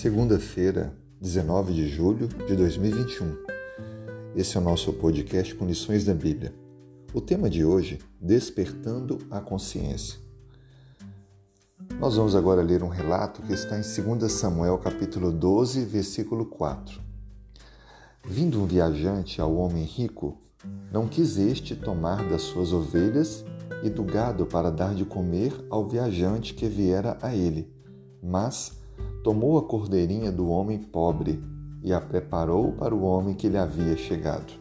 Segunda-feira, 19 de julho de 2021. Esse é o nosso podcast com lições da Bíblia. O tema de hoje, Despertando a Consciência. Nós vamos agora ler um relato que está em 2 Samuel, capítulo 12, versículo 4. Vindo um viajante ao homem rico, não quis este tomar das suas ovelhas e do gado para dar de comer ao viajante que viera a ele, mas tomou a cordeirinha do homem pobre e a preparou para o homem que lhe havia chegado.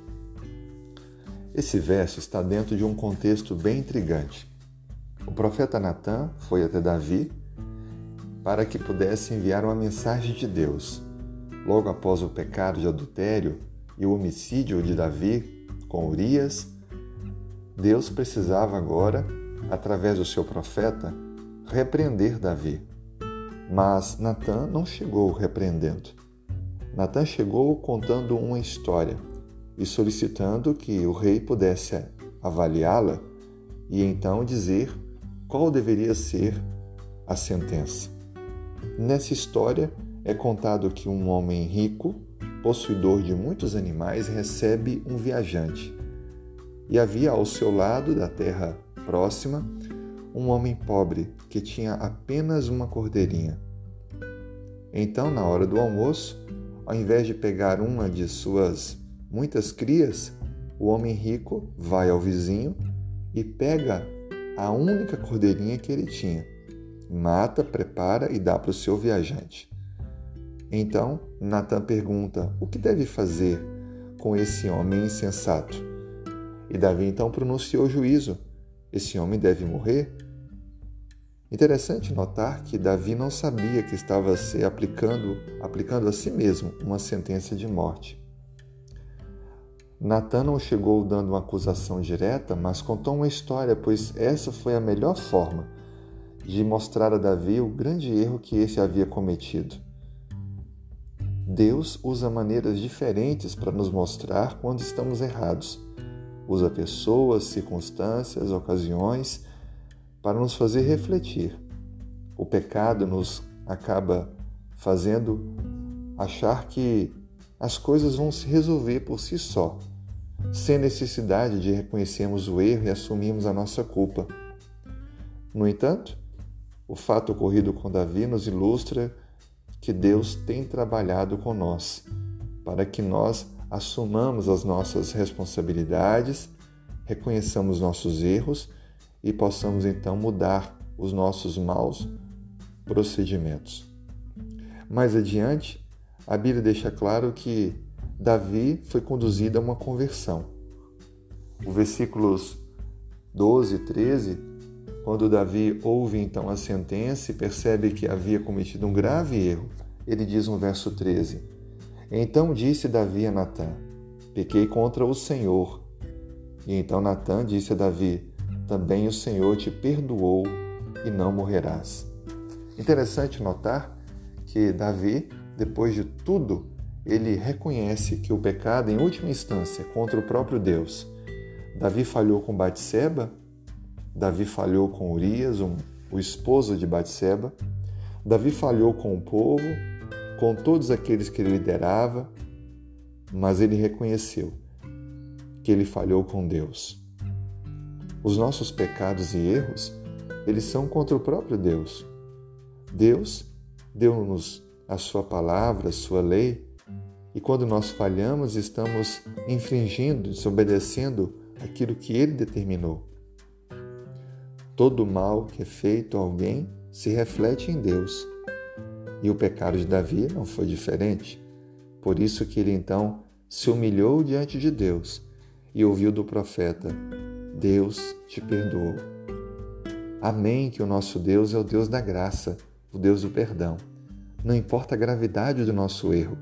Esse verso está dentro de um contexto bem intrigante. O profeta Natã foi até Davi para que pudesse enviar uma mensagem de Deus. Logo após o pecado de adultério e o homicídio de Davi com Urias, Deus precisava agora, através do seu profeta, repreender Davi. Mas Natan não chegou repreendendo. Natan chegou contando uma história e solicitando que o rei pudesse avaliá-la e então dizer qual deveria ser a sentença. Nessa história é contado que um homem rico, possuidor de muitos animais, recebe um viajante. E havia ao seu lado, da terra próxima, um homem pobre que tinha apenas uma cordeirinha. Então, na hora do almoço, ao invés de pegar uma de suas muitas crias, o homem rico vai ao vizinho e pega a única cordeirinha que ele tinha, mata, prepara e dá para o seu viajante. Então, Natan pergunta: o que deve fazer com esse homem insensato? E Davi então pronunciou o juízo: esse homem deve morrer? Interessante notar que Davi não sabia que estava se aplicando, aplicando a si mesmo uma sentença de morte. Natan não chegou dando uma acusação direta, mas contou uma história, pois essa foi a melhor forma de mostrar a Davi o grande erro que esse havia cometido. Deus usa maneiras diferentes para nos mostrar quando estamos errados usa pessoas, circunstâncias, ocasiões para nos fazer refletir. O pecado nos acaba fazendo achar que as coisas vão se resolver por si só, sem necessidade de reconhecermos o erro e assumirmos a nossa culpa. No entanto, o fato ocorrido com Davi nos ilustra que Deus tem trabalhado com nós para que nós assumamos as nossas responsabilidades, reconheçamos nossos erros e possamos então mudar os nossos maus procedimentos. Mais adiante, a Bíblia deixa claro que Davi foi conduzido a uma conversão. Os versículos 12 e 13, quando Davi ouve então a sentença e percebe que havia cometido um grave erro, ele diz no verso 13: então disse Davi a Natã: Pequei contra o Senhor. E então Natã disse a Davi: Também o Senhor te perdoou e não morrerás. Interessante notar que Davi, depois de tudo, ele reconhece que o pecado, em última instância, contra o próprio Deus. Davi falhou com Batseba, Davi falhou com Urias, um, o esposo de Batseba, Davi falhou com o povo, com todos aqueles que ele liderava, mas ele reconheceu que ele falhou com Deus. Os nossos pecados e erros, eles são contra o próprio Deus. Deus deu-nos a sua palavra, a sua lei, e quando nós falhamos, estamos infringindo, desobedecendo aquilo que ele determinou. Todo mal que é feito a alguém se reflete em Deus. E o pecado de Davi não foi diferente. Por isso que ele então se humilhou diante de Deus e ouviu do profeta: Deus te perdoou. Amém, que o nosso Deus é o Deus da graça, o Deus do perdão. Não importa a gravidade do nosso erro,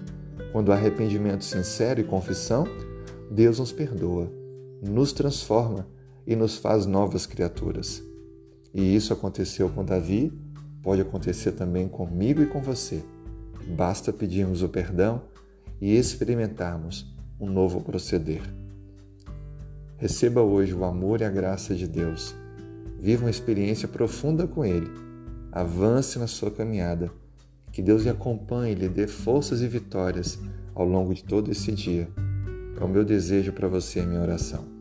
quando há arrependimento sincero e confissão, Deus nos perdoa, nos transforma e nos faz novas criaturas. E isso aconteceu com Davi pode acontecer também comigo e com você. Basta pedirmos o perdão e experimentarmos um novo proceder. Receba hoje o amor e a graça de Deus. Viva uma experiência profunda com Ele. Avance na sua caminhada, Que Deus lhe acompanhe, lhe dê forças e vitórias ao longo de todo esse dia. É o meu desejo para você, minha oração.